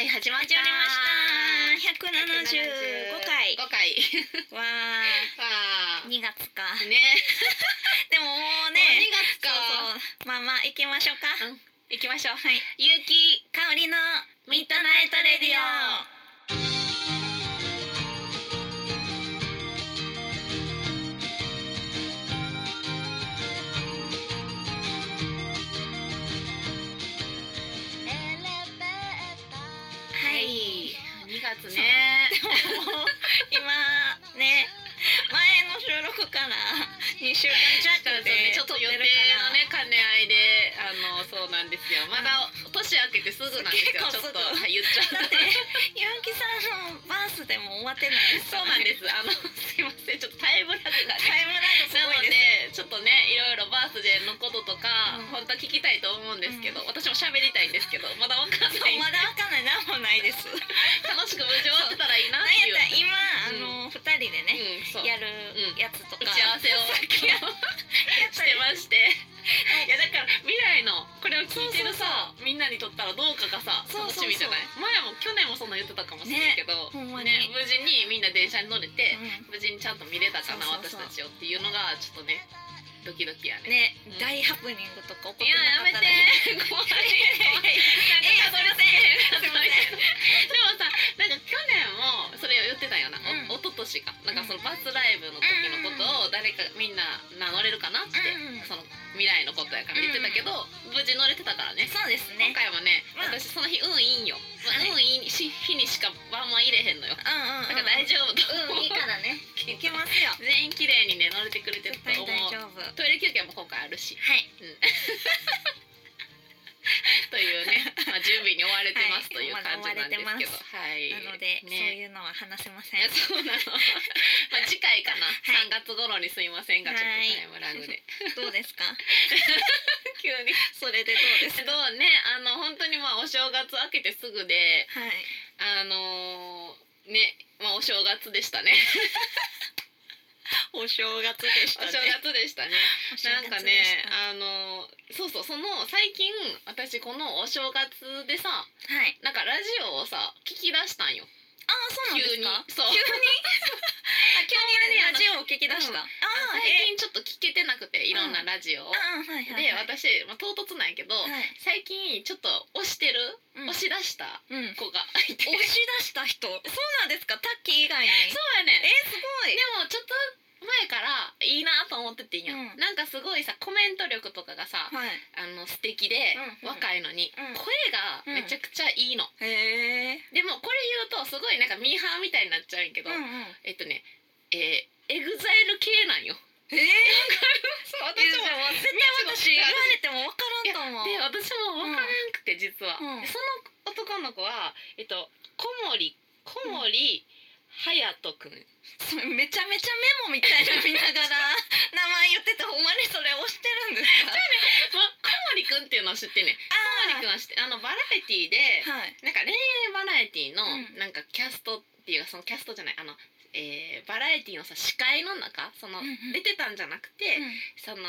はい始まった。始まりました。175回。5回。わあー。2月か。ーね。でももうね。ね2月か。まあまあ行きましょうか。うん。行きましょう。はい。ゆうき香りのミッドナイトレディオの収録から2週間弱でちょっと予定のね兼ね合いであのそうなんです。よまだ年明けてすぐなんです。よちょっ結構す。ぐとはい言っちゃったってゆうきさんのバースでも終わってない。です。そうなんです。あのすいません。ちょっとタイムラグがねタイムラグす。なのごいです。でちょっとねいろい。ろバースデーのこととか、うん本当は聞きたいと思うんです。けど、うん。私も喋りたい。んです。けどまだわかんない。まだわかんない。なんもない。です。楽しく無事終わったらい。いなってい。う今あうんの二人でねうん、やるやつとか。打ち合わせを してまして。い。やだから未来のこれを聞いてるさみんなにとったらどうかがさ楽しみじゃない？前も去年もそんな言ってたかもしれないけど、ね。ね無事にみんな電車に乗れて、うん。無事にちゃんと見れたかな私たちをっていうのがちょっとねドキドキやね。ねうん大ハプニングとか起こっていややめて。なかったら怖い。えなんかたどり着けへん。すいません。でもさなんか去年もそれを言ってたよな、うん。お一昨年か。なんかそのバスライブの時のことを誰かみんな名乗れるかなって、うんその未来のことやから言ってたけど、無事乗れてたからね。そうです今ね回もね、まあ私その日運いいんよ、まあはい。運いいし日にしかワンワン入れへんのよ。うんうんうんだから大丈夫と思う、うんいいからねいけますよ。全員綺麗にね乗れてくれてるトイレ休憩も今回あるし。い。というね、まあ、準備に追われてますはい。という感じなんですけど、はい。なのでそうねいうのは話せません。そうなの。まあ次回かな、い。3月頃にすいませんがちょっとはい。タイムラグで。どうですか？急に。それでどうです？かどうね？あの本当にまあお正月明けてすぐではい。あのーねまあお正月でしたねお正月でしお正月でしたね。なんかねあのそうそうその最近私このお正月でさはい。なんかラジオをさ聞き出したんよ。ああそうなんですか？急に。そう。急に？あ急にラジオを聞き出した、うん。ああ最近ちょっと聞けてなくていろんなラジオを、はいはいはい。で私、まあ、唐突なんやけど、はい。最近ちょっと推してる、うん。推し出したうん。子がいて、押し出した人。そうなんですか？タッキー以外に。そうやねえー、すごいでもちょっと前からいいなと思っててんや、うん。なんかすごいさコメント力とかがさはい。あの素敵で、うんうん若いのに、うん。声がめちゃくちゃいいの、へえ。でもこれ言うとすごいなんかミーハーみたいになっちゃうんやけど、うんうん。えっとねえー、エグザイル系なんよ。えー、そう私も絶対私言われても分からんと思う。で私も分からんくて実は、その男の子はえっと小森小森隼人くん。めちゃめちゃメモみたいなの見ながら名前言っててほんまにそれ押してるんですか？まあ、小森くんっていうのは知ってんねん。小森くんは知ってあのバラエティーではい。なんか恋愛バラエティーのうん。なんかキャストっていうかそのキャストじゃない。あの、えーバラエティーのさ司会の中その、うんうん。出てたんじゃなくて、その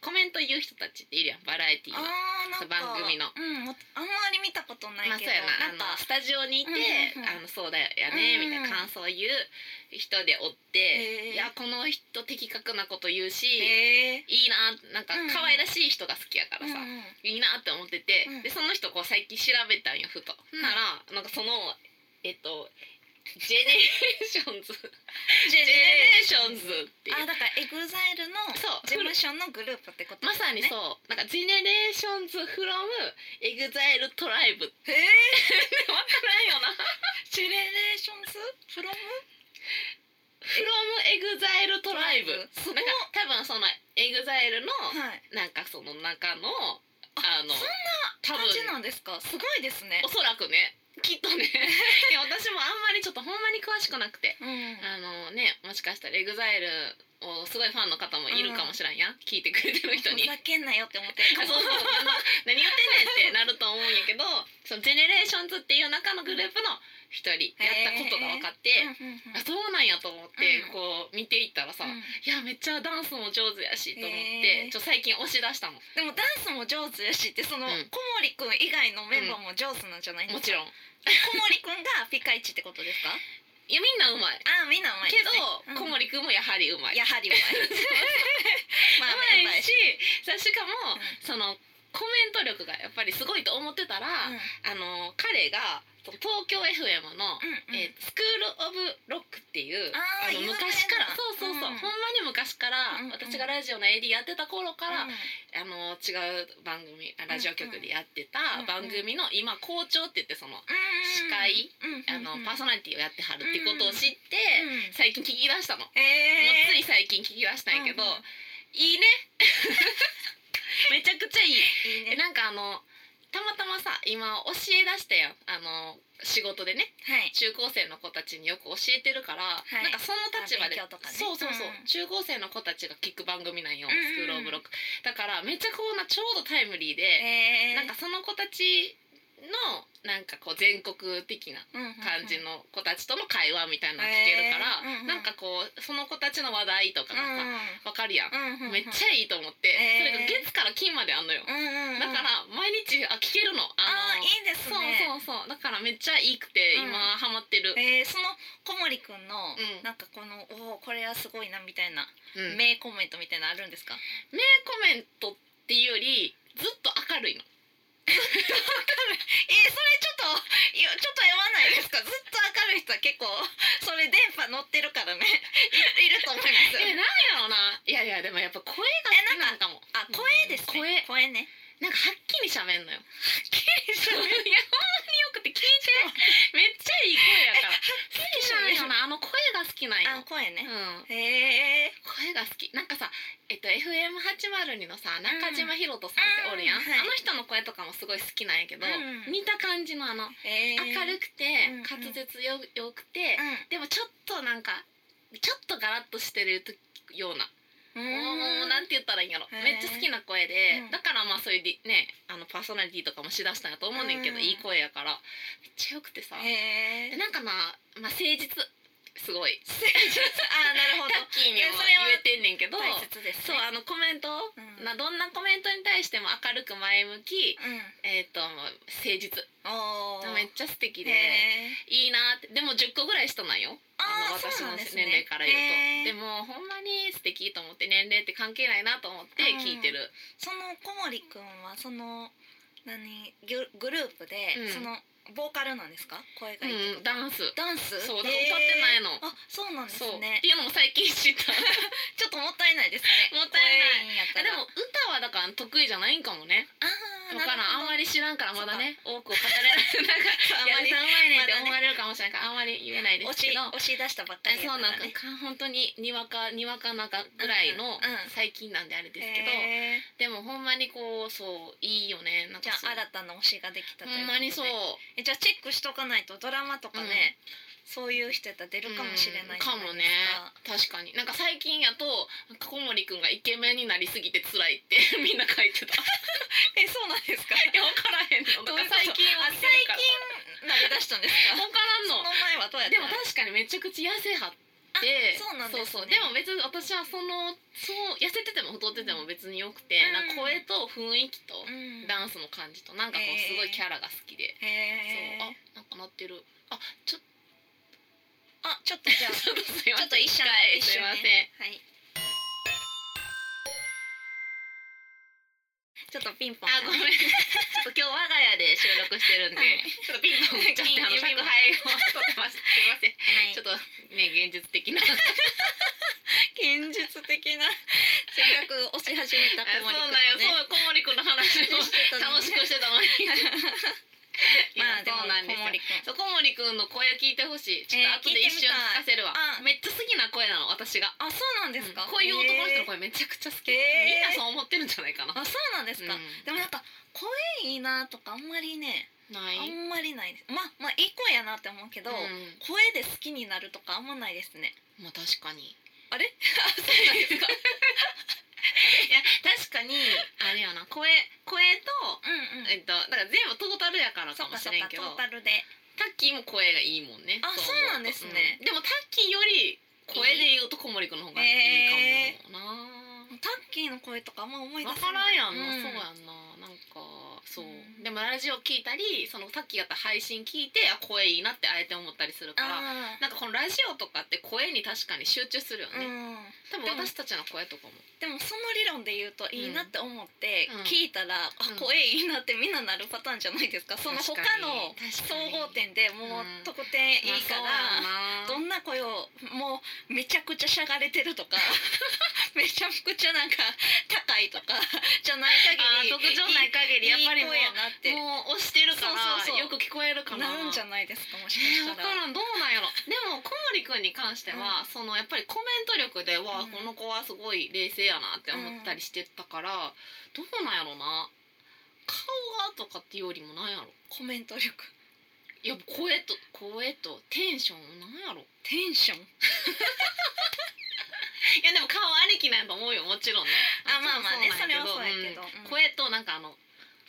コメント言う人たちっているやんバラエティーの。番組の。うんもあんまり見たことないまあけど、そうやなあなんか。のスタジオにいて、うんうんうんあのそうだよね、うんうんみたいな感想を言う人でおって、へー。いやこの人的確なこと言うし、いいななんかうん。うん可愛らしい人が好きやからさ、うんうんいいなって思ってて、うん。でその人こう最近調べたんよふと、ならなんかそのえっとジェネレーションズ。ジェネレーションズっていう。あだからエグザイルのそう。事務所のグループってことまさにうそう。なんかジェネレーションズフロムエグザイルトライブ。へえ。わからんよな。ジェネレーションズ？フロム？フロムエグザイルトライブ。なんか多分そのエグザイルのはい。なんかその中のあのそん多分感じなんですか？すごいですね。おそらくねきっとね。いや私もあんまりちょっとほんまに詳しくなくて。うん。あのねもしかしたらエグザイルをすごいファンの方もいるかもしれんや、聞いてくれてる人に。ふざけんなよって思ってるかも。そうそう。あの何言ってんねんってなると思うんやけどそのジェネレーションズっていう中のグループの一人やったことが分かって、うんうんうん。あそうなんやと思って、うん。こう見ていったらさ、うん。いやめっちゃダンスも上手やしと思って、ちょ最近押し出したの。でもダンスも上手やしってその、うん。小森くん以外のメンバーも上手なんじゃないですか、もちろん。小森くんがピカイチってことですか？いやみんなうまい。あーみんなうまいでけど小森くんもやはりうまい。やはりうまい。まあうまいしさしかも、うん。そのコメント力がやっぱりすごいと思ってたら、うん。あの彼が東京 FM の、うんうん。えースクール・オブ・ロックっていうあー有名な昔からそうそうそう、うん。ほんまに昔から、うんうん私がラジオの AD やってた頃から、うんあの違う番組あラジオ局でやってたうんうん番組の今校長って言ってそのうん司会うんあのうん。パーソナリティをやってはるってことを知ってうん最近聞き出したの。もうえーつい最近聞き出したんやけど、いいね めちゃくちゃいい。いいね。えなんかあのたまたまさ今教え出したやん。あの仕事でね。はい。中高生の子たちによく教えてるから、い。なんかその立場で、ね。そうそうそう、うん。中高生の子たちが聞く番組なんよ、うん。うんスクール・オブ・ロック。だからめっちゃこうなちょうどタイムリーで、えー。なんかその子たちのなんかこう全国的な感じのの子たちとの会話みたいなの聞けるから、なんかこうその子たちの話題とかがさ、わかるやん、めっちゃいいと思って、それが月から金まであんのよ、だから毎日あ聞けるの。あーいいですそうねそうそう。だからめっちゃいいくてうん。今ハマってる、えー、その小森くんの、うん。なんかこのおーこれはすごいなみたいな、うん。名コメントみたいなのあるんですか？名コメントっていうよりずっと明るいの えー、それちょっといやちょっとやわないですか？ずっと明るい人は結構それ電波乗ってるからね。いいると思います。えなんやろな。いやいやでもやっぱ声が好きなんかもあ声ですね。声。声ね。なんかはっきり喋んのよ。いやほんまによくて。めっちゃいい声やから。好きなんよなあの声が好きなんよ。あ声ね。うん。へえ。声が好き。なんかさえっと FM802 のさ中島ひろとさんっておるやん、うん。はい。あの人の声とかもすごい好きなんやけど、うん。似た感じのあのえ。ー、明るくてうんうん。滑舌よよくて、うん。でもちょっとなんかちょっとガラッとしてるようなうもうなんて言ったらいいんやろ。めっちゃ好きな声で、うん。だからまあそういうでねあのパーソナリティとかもしだしたんやと思うねんけど、うん。いい声やから。めっちゃよくてさ、でなんかな、まあ、誠実すごい。あなるほど。タッキーにも言えてんねんけど。ね。そうあのコメント、うん。などんなコメントに対しても明るく前向き、うん。えっ、と誠実。めっちゃ素敵でいいなって。でも10個ぐらい下なんよ。あーの私の年齢から言うと、でもほんまに素敵と思って年齢って関係ないなと思って聞いてる、その小森くんはその何ググループで、うん。そのボーカルなんですか？声がいいうん、ダンス。ダンス？そう歌ってないの。あそうなんですね。っていうのも最近知った。ちょっともったいないですね。もったいない。でも歌はだから得意じゃないんかもね。あからあんまりり知らんからまだね。多くを語れない。なんかあんまりいやうまいねんって思われるかもしれないからあんまり言えないですけど。押し出したばっかりやそうなんか本当ににわかにわかなんかぐらいの最近なんであれですけど、でもほんまにこうそういいよね。なんじゃかそう。あ新たな推しができたというほんまにそうえじゃあチェックしとかないとドラマとかね、そういう人やったら出るかもしれないか。もね。確かに。なんか最近やと小森くんがイケメンになりすぎて辛いって みんな書いてた。い えそうなんですか？や分からへんの。だから最近はあ最近なりだしたんですか？分からんそのの前はどうやった？でも確かにめちゃくちゃ痩せはってあそうなんですね。そうそう。でも別に私はそのそう痩せてても太ってても別によくて、うん。なんか声と雰囲気とうん。ダンスの感じとなんかこうすごいキャラが好きで、へそうーあなんかなってる。あちょあちょっとじゃあちょっとすいません。ちょっと一瞬回一瞬すいません。ね。はいちょっとピンポン。あごめん。今日我が家で収録してるんで、はい。ちょっとピンポン。ちゃってあの宅配を取ってます。いません。はいちょっとね現実的な。現実的な。せっかく押し始めたそう小森くんなんよをねそう小森くんの話を楽しくしてたのに まあでもそうなんですよ。そう小森くんの声聞いてほしい。ちょっと後で一瞬聞かせるわ、あめっちゃ好きな声なの私が。あそうなんですか、うん。こういう男の人の声めちゃくちゃ好き、へー。みんなそう思ってるんじゃないかな。あそうなんですか、うん。でもなんか声いいなとかあんまりねない。あんまりないです。まあまあいい声やなって思うけど、うん。声で好きになるとかあんまないですね。まあ確かに。あれ？あそうなんですか？い や確かにあれやな声声とうんうん。えっとだから全部トータルやからかもしれんけどータルで多タッキーも声がいいもんね。あ思そうなんですね。うん。でもタッキーより声で言うと小森くんの方がいいかもな、タッキーの声とかあんま思い出分せない。からんやんな、うん。そうやんな。なんかそう、うん。でもラジオ聞いたりそのタッキーやったら配信聞いてあ声いいなってあえて思ったりするからあなんかこのラジオとかって声に確かに集中するよーね、うん。多分私たちの声とかも。でもその理論で言うといいなって思ってうん。聞いたら、うん。あ声いいなってみんななるパターンじゃないですか。その他の確総合点でもううん得点いいかまら、どんな声をもうめちゃくちゃしゃがれてるとか めちゃくちゃなんか高いとかじゃない限り特徴ない限りやっぱりもういい声やなって。もう押してるからよく聞こえるかな。なるんじゃないですかもしかえー、分した。かららん。どうなんやろ。でも小森くんに関しては、そのやっぱりコメント力で、わあうん。この子はすごい冷静やなって思ったりしてたから、どうなんやろな。顔がとかっていうよりもなんやろ。コメント力。いや声と声とテンションなんやろ。テンション？いやでも顔ありきなんやと思うよもちろんね。あまあまあね。それはそうやけど。ん。うん。声となんかあの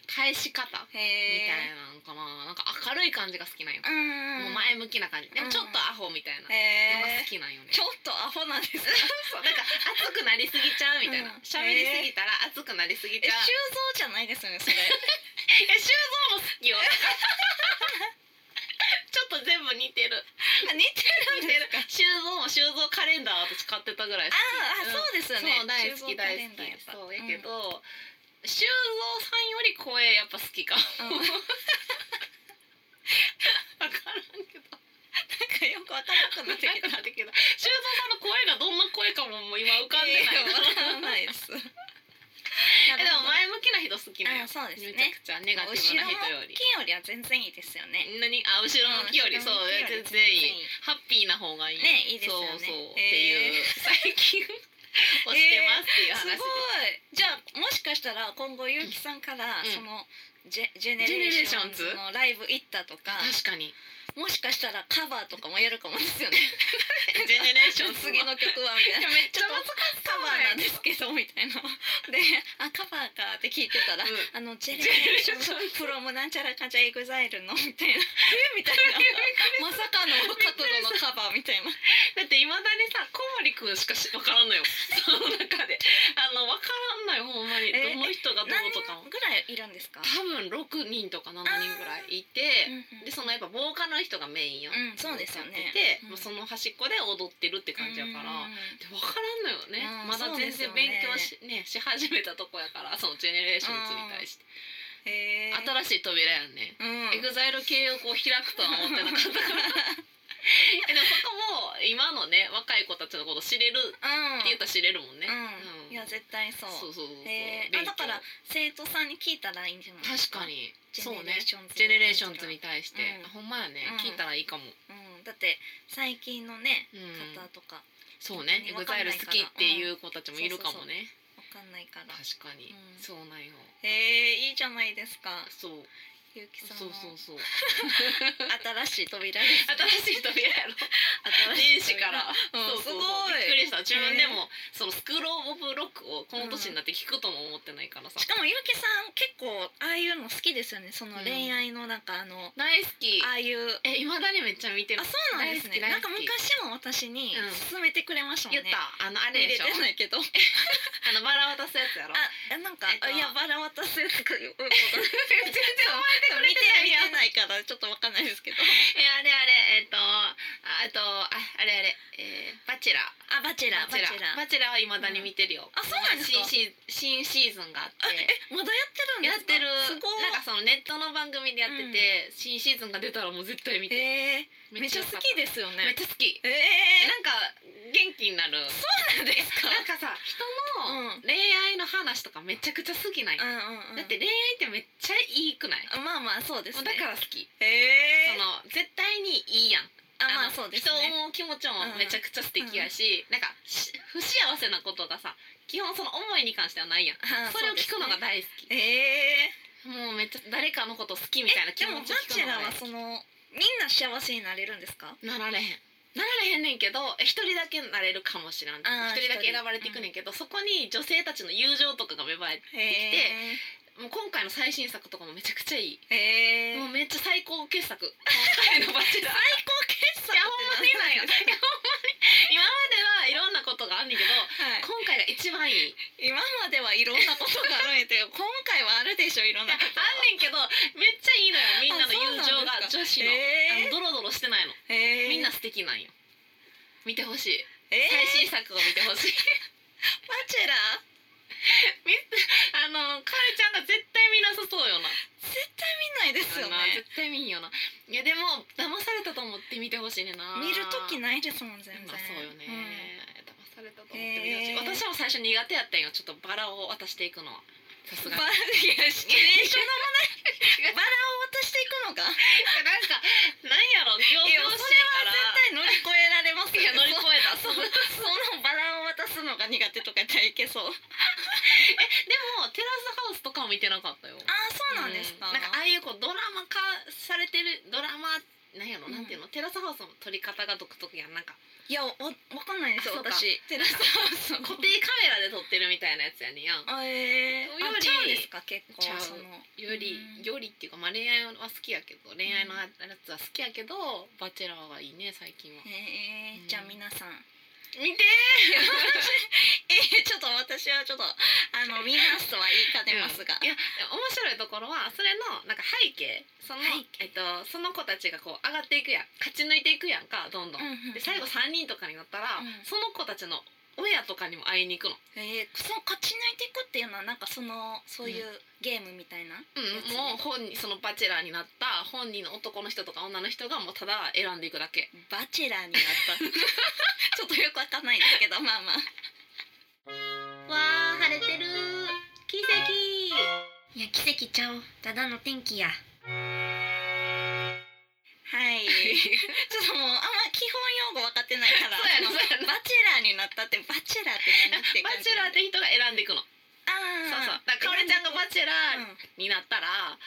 返し方。みへたいなのかな。なんか明るい感じが好きなんよ、うんもう前向きな感じ。でもちょっとアホみたいな。のがへ好きなんよね。ちょっとアホなんですか？そ うなんか熱くなりすぎちゃうみたいな。うん。喋、りすぎたら熱くなりすぎえちゃう。修造じゃないですよねそれ。いや修造も好きよ。ちょっと全部似てる。あ似てる似てる。修造も修造カレンダー私買ってたぐらいああそうですよね。そう大好き大好き。そうやけど、修造さんより声やっぱ好きかうん。分うんからんけど。なんかよくわからなくなってきたけど。修造さんの声がどんな声かももう今浮かんでない。えーわからないです。えでも前向きなハッピーなそうですね。めちゃくちゃネガティブな人より。後ろよりは全然いいですよね。何？あ後ろ向きより、うんそう。全然いい。ハッピーな方がいい。ねいいですよね。そうそう、へーっていう最近をしてますっていう話です。すごいじゃあもしかしたら今後ゆうきさんから、うん。そのジェジェネレーションズ。ズのライブ行ったとか確かに。もしかしたらカバーとかもやるかもですよね。ジェネレーションズ次の曲はみたいな。めっちゃ難しカバーなんですけどみたいな。であカバーかって聞いてたら、うん。あのジェネレーションズフロムなんちゃらかんちゃらエグザイルの？みたいな。えみたいな。まさかの角度のカバーみたいな。だっていまだにさ小森くんしかし分からんのよ。その中で。あの分からんのよほんまに。えどの人がどうとかも。人ぐらいいるんですか？多分6人とか7人ぐらいいてうんうんでそのやっぱボーカルの人がメインよ、うんそうですよね。歌ってて、うん。もうその端っこで踊ってるって感じやから、うんで分からんのよね、うんまだ全然勉強し,、ねし始めたとこやからそのジェネレーションズに対して、新しい扉やんね、うん。エグザイル系をこう開くとは思ってなかったから。えでもそこも今のね若い子たちのこと知れるうんって言ったら知れるもんね、うん、いや絶対そう。そうそうそうそう。へー。あだから生徒さんに聞いたらいいんじゃない？ですか確かにそうねジェネレーションズに対して、うん。ほんまやね、うん。聞いたらいいかも。うん、だって最近のね、うん。方とか。そうね。エグザイル好きっていう子たちもいるかもね、わかんないから。確かに、うんそうなんよ。へえいいじゃないですか。そうゆうきさんそうのそうそう。新しい扉です、ね、新しい扉やろ。年始から、うん。すごいびっくりした。自分でもそのスクール・オブ・ロックをこの年になって聞くとも思ってないからさ、しかもゆうきさん結構ああいうの好きですよね。その恋愛のなんかあの、大好き。ああいう。えいまだにめっちゃ見てる。あそうなんですね。なんか昔も私にうん。勧めてくれましたもんね、言った。あのあ見れれでしょ。てないけど。あのバラ渡すやつやろ。あえなんか、えっと。あいやバラ渡すやつか 全然覚え見ててないからちょっとわかんないですけど。えあれあれえっとあとああれあれえー、バチェラー。あバチェラーバチェラー。バチェラー。はいまだに見てるよ、うんあそうなんですか？新シー新シーズンがあって。あえまだやってるんですか？やってる。すごいなんかそのネットの番組でやってて、新シーズンが出たらもう絶対見て、えー、めっちゃ好きでですよめっねちゃ好き、えなんか元気になる。ー、そうなんですか？なんかさ人のうん恋愛の話とかめちゃくちゃ好きなんよ、うんうんうん。だって恋愛ってめっちゃいいくない、まあまあそうですね。だから好き、えその絶対にいいやんあまあのそうですね。人を思う気持ちもめちゃくちゃ素敵やし、なんかし不幸せなことがさ基本その思いに関してはないやん。あそれを聞くのが大好き、ですねえもうめっちゃ誰かのこと好きみー、たいな気持ちを聞くチェラーはのが大好そのみんな幸せになれるんですか？きなられへん。なられへんねんけどえ一人だけなれるかもしらん一人だけ選ばれていくねんけど、そこに女性たちの友情とかが芽生えてきて、へもう今回の最新作とかもめちゃくちゃいい、もうめっちゃ最高傑作。今回のバチェラー最高傑作？いやほんまにない やほんまに。今まではいろんなことがあんねんけどはい。今回が一番いい。今まではいろんなことがあるんやけど 今回はあるでしょいろんいやなことあんねんけどめっちゃいいのよ。みんなの友情があそうなんですか。女子の,、へー。あのドロドロしてないの。へえみんな素敵なんよ。見てほしい。えー、最新作を見てほしい。バチェラー？みあのかれちゃんが絶対見なさそうよな絶対見ないですよね。絶対見んよな。いやでも騙されたと思って見てほしいねんな。見る時ないですもん全然。まあそうよね、うん。騙されたと思って見てほしい、へー。私も最初苦手やったんよ。ちょっとバラを渡していくのは。さすがに。バラ を渡していくのか。なんかなんやろ行いや々しいから。絶対乗り越えられますいや乗り越えた。そそのバラを渡すのが苦手とかやったらいけそう。でもテラスハウスとかも見てなかったよ。ああそうなんですか、なんかああいうこうドラマ化されてるドラマなんやろ、うん。なんていうの？テラスハウスの撮り方が独特やん。なんか。いやわわかんないですよ私。テラスハウスの。固定カメラで撮ってるみたいなやつやねんやん。あえー、よりあちですか結構その。よりうん。よりっていうかまあ恋愛は好きやけど恋愛のやつは好きやけど、バチェラーがいいね最近は。えー。うんじゃあ皆さん見て えー、ちょっと私はちょっとあの見ますとは言いかねますが、いや面白いところはそれのなんか背景その、えっと、その子たちがこう上がっていくやん勝ち抜いていくやんかどんどん、うんうんうん。で最後3人とかになったら、うん。その子たちの親とかにも会いに行くの、えー、その勝ち抜いていくっていうのはなんかそのそういうゲームみたいな、うん。もう本人そのバチェラーになった本人の男の人とか女の人がもうただ選んでいくだけ。バチェラーになった。ちょっとよくわかんないですけどまあまあ。わー晴れてる。奇跡。いや奇跡ちゃう。ただの天気や。はい。ちょっともうあってないからそうやな。そうやな。バチェラーになったってバチェラーって何ってバチェラーって人が選んでいくの。あーそうそう。だからかおりちゃんがバチェラーうんになったら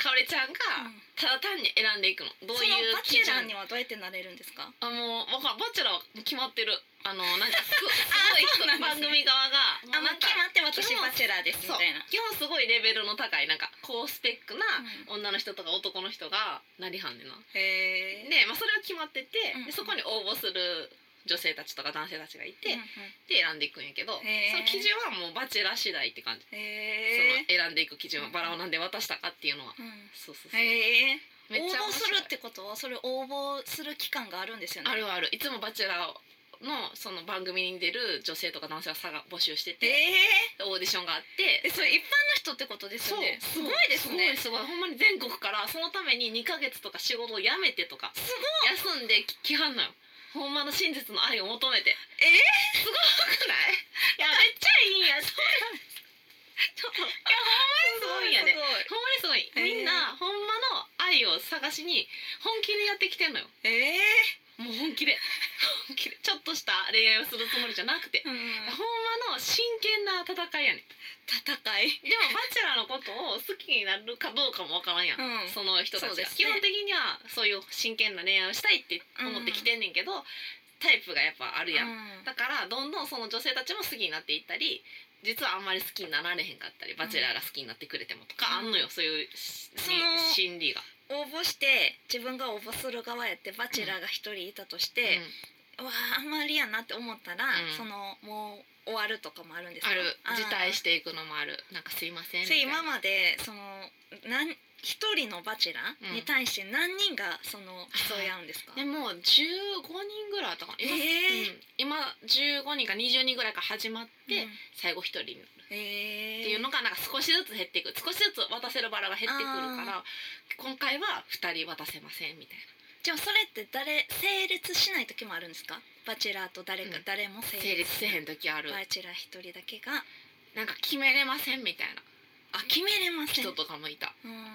かおりちゃんがうん。ただ単に選んでいくの。どういうバチェラーにはどうやってなれるんですか？あもうわかんバチェラーは決まってる。あの なんかすすごいね番組側があもう決まって私バチェラーですみたいな。基本すごいレベルの高いなんか高スペックな女の人とか男の人がなりはんねんな。へえで、まあ、それは決まってて、うん。でそこに応募する女性たちとか男性たちがいて、うんうん。で選んでいくんやけど、その基準はもうバチェラー次第って感じ、その選んでいく基準はバラをなんで渡したかっていうのは、うん。そうそうそう、応募するってことはそれ応募する期間があるんですよね。あるある。いつもバチェラーのその番組に出る女性とか男性はさが募集してて、えオーディションがあって。えそれ一般の人ってことですよね。すごいですね。すごいすごい。ほんまに全国からそのために2ヶ月とか仕事を辞めてとかすごい休んできはんのよほんまの真実の愛を求めて。え？ーすごくない？いやめっちゃいいん。やそうちょっといやほんまにすごい。んやでほんまにすごい。みんなほんまの愛を探しに本気でやってきてんのよ。えもう本気で。本気で。ちょっとした恋愛をするつもりじゃなくて。ーうんほんまの真剣な戦いやねん。戦い。でもバチェラーのことを好きになるかどうかもわからんやん、うん。その人たちが、そうですね。基本的にはそういう真剣な恋愛をしたいって思ってきてんねんけど、タイプがやっぱあるやん、うん。だからどんどんその女性たちも好きになっていったり実はあんまり好きになられへんかったりバチェラーが好きになってくれてもとかあんのよ、そういうしその心理が。応募して自分が応募する側やってバチェラーが一人いたとして、うわああんまりやなって思ったら、うん。そのもう終わるとかもあるんですかある。辞退していくのもある。なんかすいませんみたいな。今までそのなん一人のバチェラーに対して何人がその競い合うんですか、でも15人ぐらいあったかな。今,、えー。うん、今15人か20人ぐらいから始まって、うん。最後1人になる。えー、っていうのがなんか少しずつ減っていく少しずつ渡せるバラが減ってくるから今回は2人渡せませんみたいじゃあそれって誰成立しない時もあるんですか？バチェラーと誰か、うん。誰も成な成立せへんん時ある。バチェラー一人だけが。なんか決めれませんみたいな。あ決めれません。人とかもいた、うん。うん、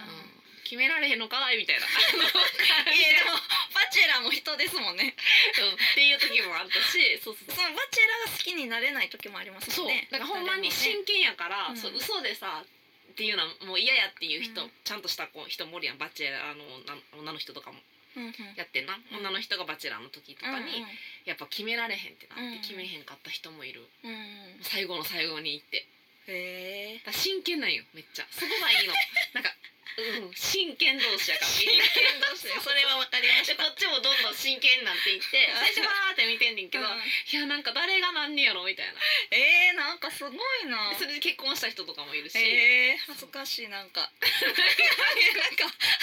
決められへんのかいみたいな。いやでもバチェラーも人ですもんね。うん。っていう時もあったしそうそうそのバチェラーが好きになれない時もありますそう。もんねだからほんまに誰もね真剣やから、うんそう嘘でさっていうのはもう嫌やっていう人、うん。ちゃんとしたこう人もおるやん。バチェラーの女女の人とかもやってんな、ん。女の人がバチェラーの時とかに、うんやっぱ決められへんってなって、うん決めへんかった人もいる。うんうん。最後の最後に行って。へえ真剣なんよめっちゃ。そこがいいの。なんかうん。真剣同士やから。真剣同士でそれはわかりました。でこっちもどんどん真剣になっていって最初わーって見てんねんけど、うん。いやなんか誰がなんねやろみたいな。えー、なんかすごいな。でそれで結婚した人とかもいるし、えー、恥ずかしいなんか。なんか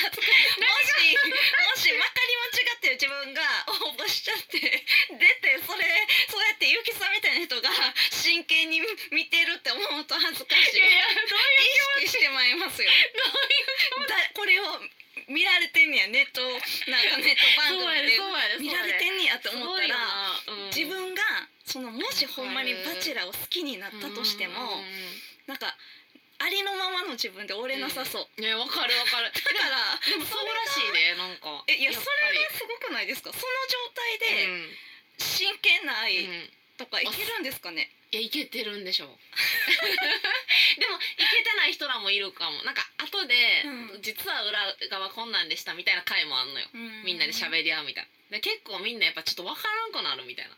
恥ずかしい。もしもしまかり間違ってる自分が応募しちゃって出てそれそうやってゆきさんみたいな人が真剣に見てるって思うと恥ずかしい。いやいやどういう意識してまいりますよ。だ これを見られてんねやネットなんかネット番組で見られてんねやって思ったらら、うん。自分がそのもしほんまにバチェラーを好きになったとしても、うんうんうん。なんかありのままの自分で折れなさそう、ねわかるわかる。だからでもそうらしいねなんか。えいやそれがすごくないですか？その状態うでん。真剣な愛うんとかいけるんですかね、いやいけてるんでしょう。でもいけてない人らもいるかも。なんか後で、うん。実は裏側こんなんでしたみたいな回もあんのよ、みんなで喋り合うみたいな。で結構みんなやっぱちょっと分からんくなるみたいな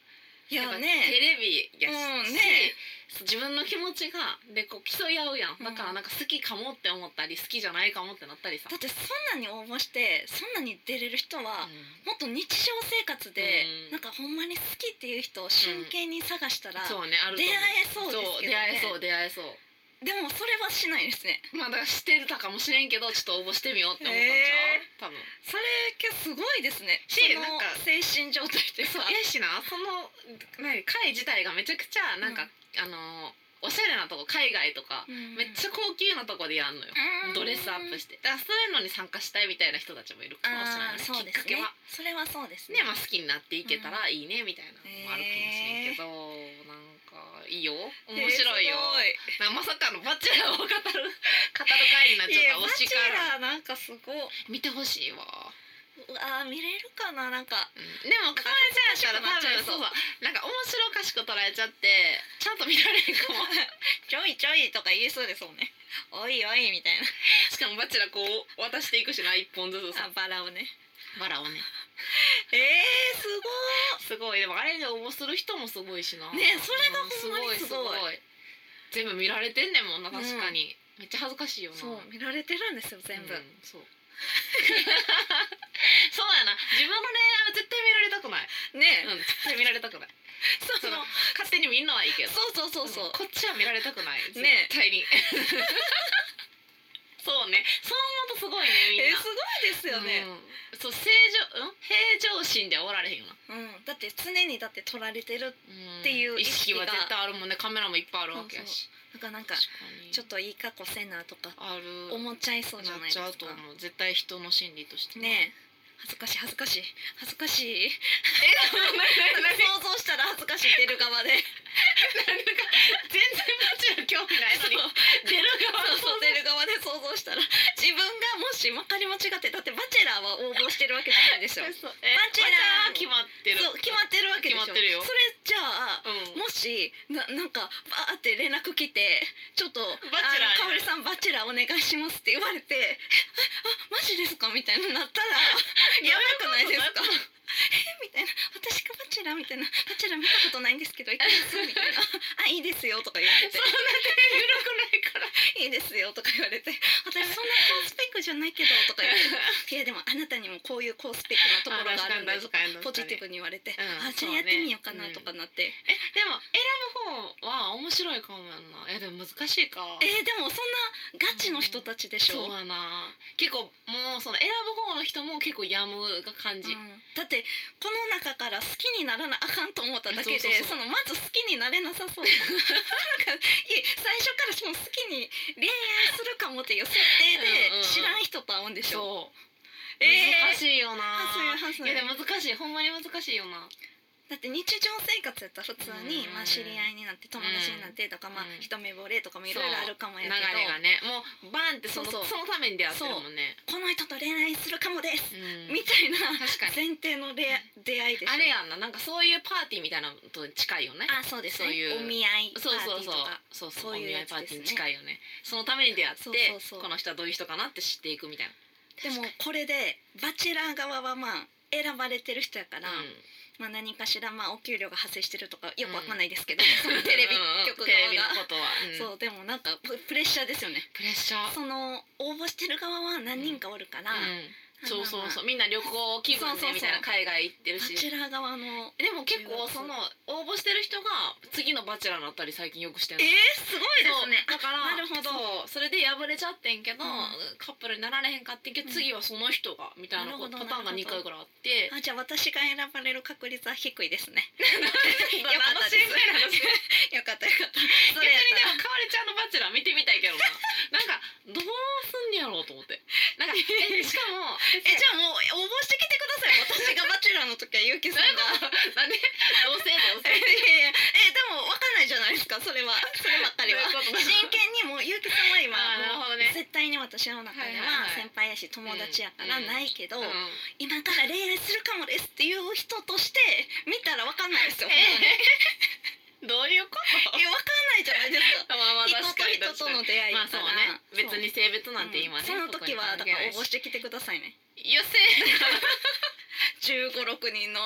いやテね。レビやし、うんね。自分の気持ちがでこう競い合うやん。だからなんか好きかもって思ったり好きじゃないかもってなったりさ。だってそんなに応募してそんなに出れる人は、うん。もっと日常生活で、うん。なんかほんまに好きっていう人を真剣に探したら、そうねある出会えそうですけどね。出会えそう出会えそうでもそれはしないですね。まあだしてるたかもしれんけどちょっと応募してみようって思ったんちゃう、へ多分。それすごいですね。しなんか。精神状態ってさそうやしなその何会自体がめちゃくちゃなんか、あのおしゃれなとこ海外とか、うん。めっちゃ高級なとこでやんのよ、うん。ドレスアップして。だからそういうのに参加したいみたいな人たちもいるかもしれない。ねそうですね。きっかけは。それはそうですね。ねまあ好きになっていけたらいいねみたいなのもあるかもしれんけど、なんかいいよ。面白いよ、えーまさかのバチェラーを語る語る会になっちゃった推しから。なんかすごい。見てほしいわ、うわー見れるかななんか。うん、でもかわいそうやったら多分そう。そうなんか面白おかしく捉えちゃってちゃんと見られへんかも。ちょいちょいとか言えそうですもんね。おいおいみたいしかもバチェラーこう渡していくしな一本ずつさ。なあバラをね。バラをねえー、すごすごい。でもあれに応募する人もすごいしな。ねそれがほんまにうんすごいい。全部見られてんねんもんな確かに、めっちゃ恥ずかしいよな。そう見られてるんですよ全部、うんそう。そうやな。自分の恋愛は絶対見られたくない。ね。うん絶対見られたくない。そその勝手に見んのはいいけど。そうそうそうそう、んこっちは見られたくない。絶ね対にそうね。そう思うとすごいねみんな。えー、すごいですよね、うん。そう正常うん？平常心ではおられへんよな。うん。だって常にだって撮られてるうんっていう意意識が。識は絶対あるもんね。カメラもいっぱいあるわけやし。なんかなんかちょっといい格好せなとかある。思っちゃいそうじゃないですちゃうと思う。絶対人の心理としてね。え。恥ずかしい恥ずかしい恥ずかしい。え？何想像したら恥ずかしい出る側で全然もちろん興味ないのに。出る側そう出る側で想像したら自分がもしまかり間違ってだってバチェラーは応募してるわけじゃないでしょ バチェラーは決まってる。そう決まってるわけでしょ。それじゃあうん。もしななんかバーって連絡来てちょっとバチェラーかおりさんバチェラーお願いしますって言われてえあマジですか？みたいになったら やばくないですか？え みたいな。私がバチェラーみたいな。バチェラー見たことないんですけどいかがですみたいな。あいいですよとか言われて。そんな手緩くないから。いいですよとか言われて。私そんな高スペックじゃないけどとか言って。いやでもあなたにもこういう高スペックなところがあるんで確かポジティブに言われて、うんあじゃあやってみようかなとかなって、えでも選ぶ方は面白いかもやんないやでも難しいか。えーでもそんなガチの人たちでしょ、そうやな。結構もうその選ぶ方の人も結構やむが感じ、うん。だってこの中から好きにならなあかんと思っただけでそのまず好きになれなさそう。なんか最初からその好きに恋愛するかもっていう設定で知らん人と会うんでしょ、そう。えー。難しいよな。はずいや難しい。ほんまに難しいよなだって日常生活やったら普通に、うん。まあ、知り合いになって友達になってとか、まあうん。一目惚れとかもいろいろあるかも流やけどれがねもうバンってそのそうそう。そのために出会ってるもんね。この人と恋愛するかもです、うん。みたいな前提の出出会いでしょ。あれやんななんかそういうパーティーみたいなのと近いよね。あそうですね。そういう。お見合いパーテそうそうそうィーとか。そうそうそう。いうお見合やつですねいパーティーに近いよね。そのために出会ってそうそうそう。この人はどういう人かなって知っていくみたいな。でもこれでバチェラー側はまあ選ばれてる人やから、うんまあ何かしらまあお給料が発生してるとかよくわかんないですけど、そのテレビ局側が。ことは、うん。そうでもなんかププレッシャーですよね。プレッシャー。その応募してる側は何人かおるから、うんそうそうそう。う。みんな旅行気分でみたいな海外行ってるし。バチェラー側のでも結構その応募してる人が次のバチェラーになったり最近よくしてえるー、すごいですね。だからなるほど。それで敗れちゃってんけど、うん。カップルになられへんかってんけど、うん。次はその人がみたいなパターンがなるほど。2回ぐらいあって。あじゃあ私が選ばれる確率は低いですね。よよかったですよ。かったよかった。そ逆にれやったら。でもかおりちゃんのバチェラー見てみたいけどな。なんかどうすんねやろうと思ってえしかも えじゃあもう応募してきてください。私がバチェラーの時はゆうきさんが。なんでど。うせどうせいやいやえでもわかんないじゃないですかそれは。そればっかりは。真剣にもうゆうきさんは今あーなるほどね。もう絶対に私の中では先輩やし友達やからうんないけど、うん今から恋愛するかもですっていう人として見たらわかんないですよ、どういうこと？えわかんないじゃないですか。まあまあ人と確かに人との出会いから、そうね。別に性別なんて今ね、その時はだから応募ししてきてくださいね。よせ1 5 六人の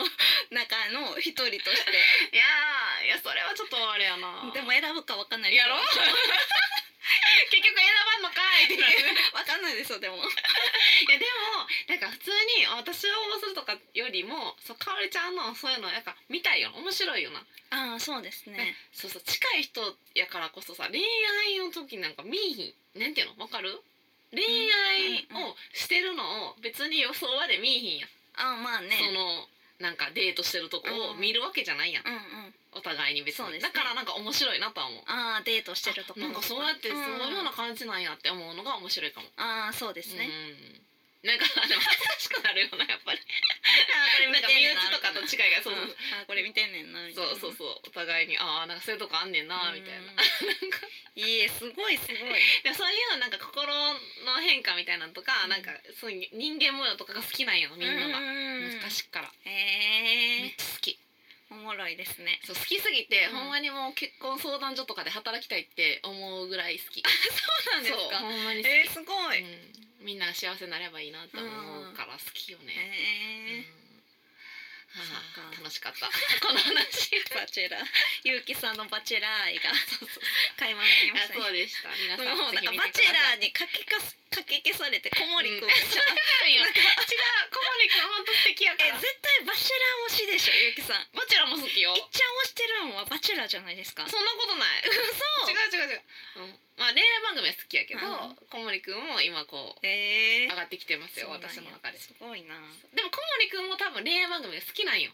中の一人として。いやーいやそれはちょっとあれやな。でも選ぶかわかんないやろ 結局選ばんのかいってなるわかんないですよでも。いやでもなんか普通に私を応募するとかよりもそうかおりちゃんのそういうのやっぱ見たいよ面白いよな、ああそうですね。そうそう近い人やからこそさ恋愛の時なんか見いひん。なんていうの？わかる？恋愛をしてるのを別に予想まで見いひんやん、ああまあね。そのなんかデートしてるとこを見るわけじゃないやん、うんうん。お互いに別に、そうですね。だからなんか面白いなとは思う。ああデートしてるとこなんかそうやってそういうようなあ感じなんやって思うのが面白いかも、あーそうですね、うんなんかでも恥ずかしくなるよなやっぱり。なんか身内とかと違いがそうあーこれ見てんねんなみたいな。そうそうそう。お互いにああなんかそういうとこあんねんなみたいな。うんいいえすごいすごい。でもそういうなんか心の変化みたいなのとか、なんかそういう人間模様とかが好きなんよみんなが、昔っから、へえめっちゃ好き。おもろいですね。そう好きすぎて、うん。ほんまにもう結婚相談所とかで働きたいって思うぐらい好き。そうなんですか。ほんまにえー、すごい、へうんみんなが幸せになればいいなって思うから好きよね、はあ楽しかった。この話。バチェラー。ゆうきさんのバチェラー愛が垣間見えまあしたね。そうでした。皆さんもうなんかバチェラーにかきかすかき消されて小森くん、うん違う違う。小森君本当素敵やかえら絶対バチェラー推しでしょゆうきさん。バチェラーも好きよ。いっちゃん推してるのはバチェラーじゃないですか。そんなことない。嘘。違う違う違う、うん、まあ恋愛番組は好きやけど、うん。小森くんも今こうえー。上がってきてますよそうなんや。私の中で。すごいな。でも小森くんも多分恋愛番組が好きなんよ。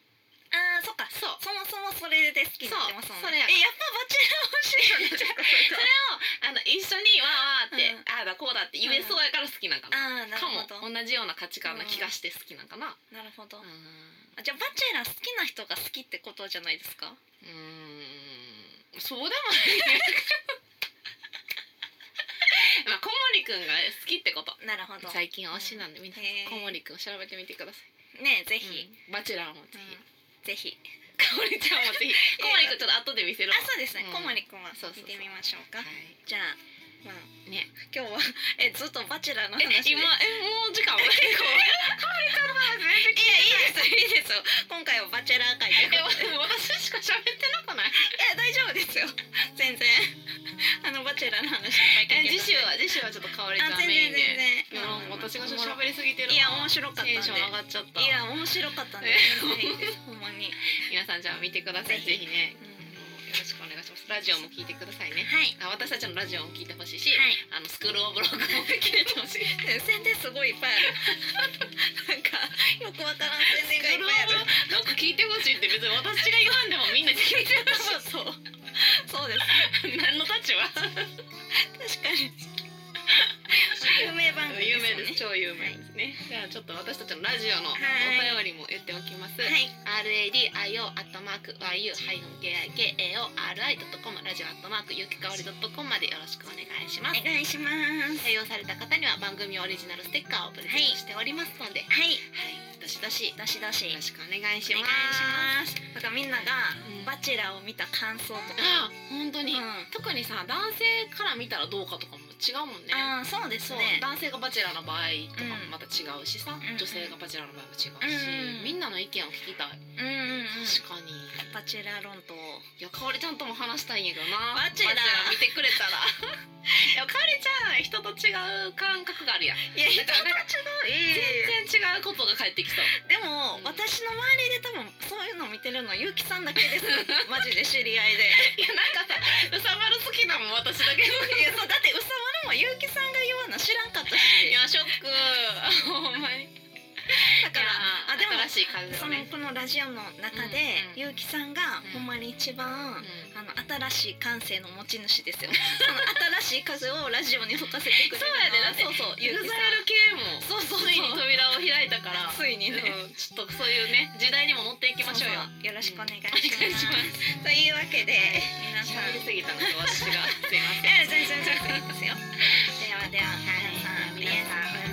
あーそっか。そう。そもそもそれで好きになってますもんそう。それや。えやっぱバチェラー推しなんですかそれをあの一緒にわーわーって、うん。ああだこうだって言えそうやから好きなんかな、あーなるかもほど同じような価値観な気がして好きなんかな。なるほど、うん。あじゃあバチェラー好きな人が好きってことじゃないですか？うーん。そうでもないまあ小森くんが好きってこと。なるほど。最近推しなんでみんな。小森くん調べてみてください。ねえぜひ、うん。バチェラーもぜひ、ぜひ。かおりちゃんもぜひ。小森くんちょっと後で見せるわ。あそうですね、うん。小森くんは見てみましょうか。はじゃあまあ。いね今日は えずっとバチェラーのえ話？で今えもう時間 い。やいいですいいです。よ今回はバチェラー会で。い私しか喋ってなくない？や大丈夫ですよ。全然。あのバチェラーの話次週は次週はちょっとかおりちゃんメインで私がちょっとおもろ喋りすぎてるないや面白かったんで。テンション上がっちゃった。いや面白かったんで。ほんまに、皆さんじゃあ見てください。ぜひ。ぜひね。うんラジオも聞いてくださいね。はい。あ私たちのラジオも聞いてほしいし、はい。あのスクールオブロックも聞いてほしい。宣伝すごいいっぱいある。なんかよくわからん宣伝がいっぱいある。ロック聞いてほしいって別に私が言わんでもみんな聞いてほしいそうそう。です 何の立場？確かにね。超有名ですね、じゃあちょっと私たちのラジオのおはい。便りも言っておきます、はい。RADIO アットマーク YU-KIKAORI.com ラジオアットマークゆきかおり .com までよろしくお願いします。お願いします。採用された方には番組オリジナルステッカーをプレゼントしておりますので、はい。はい、どしどし。どしどし。よろしくお願いします。いします。だからみんながうん。バチェラーを見た感想とか、あ本当に、うん。特にさ男性から見たらどうかとかも違うもんね。ああそうですそうね男性がバチェラーの場合とかもまた違うしさ、ん女性がバチェラーの場合も違うし、うんみんなの意見を聞きたい、うんうんうん。確かに。バチェラー論と。いやかおりちゃんとも話したいんやけどな。バチェラー。見てくれたら。いやかおりちゃん人と違う感覚があるやん。いや人と違う。全然違うことが返ってきそう。でも、うん。私の周りで多分そういうの見てるのはゆうきさんだけです。マジで知り合いで。いやなんかさうさまる好きなもん私だけどいやそうだってうさんが言わな知らんかったし。いやショック。ほんまに。だから新しい感じ、ね、そのこのラジオの中で、うんうん、結城さんがほんまに一番、うん、あの新しい感性の持ち主ですよ。ね新しい風をラジオに吹かせてくれるそうやでだって。そうそうユーザー系もそうそうついに扉を開いたから。ついにね、ちょっとそういうね時代にも乗っていきましょうよ。よろしくお願いします。というわけで、皆さん。喋りすぎたのと私がすいません。全然全然ですよ。ではでは皆さんおや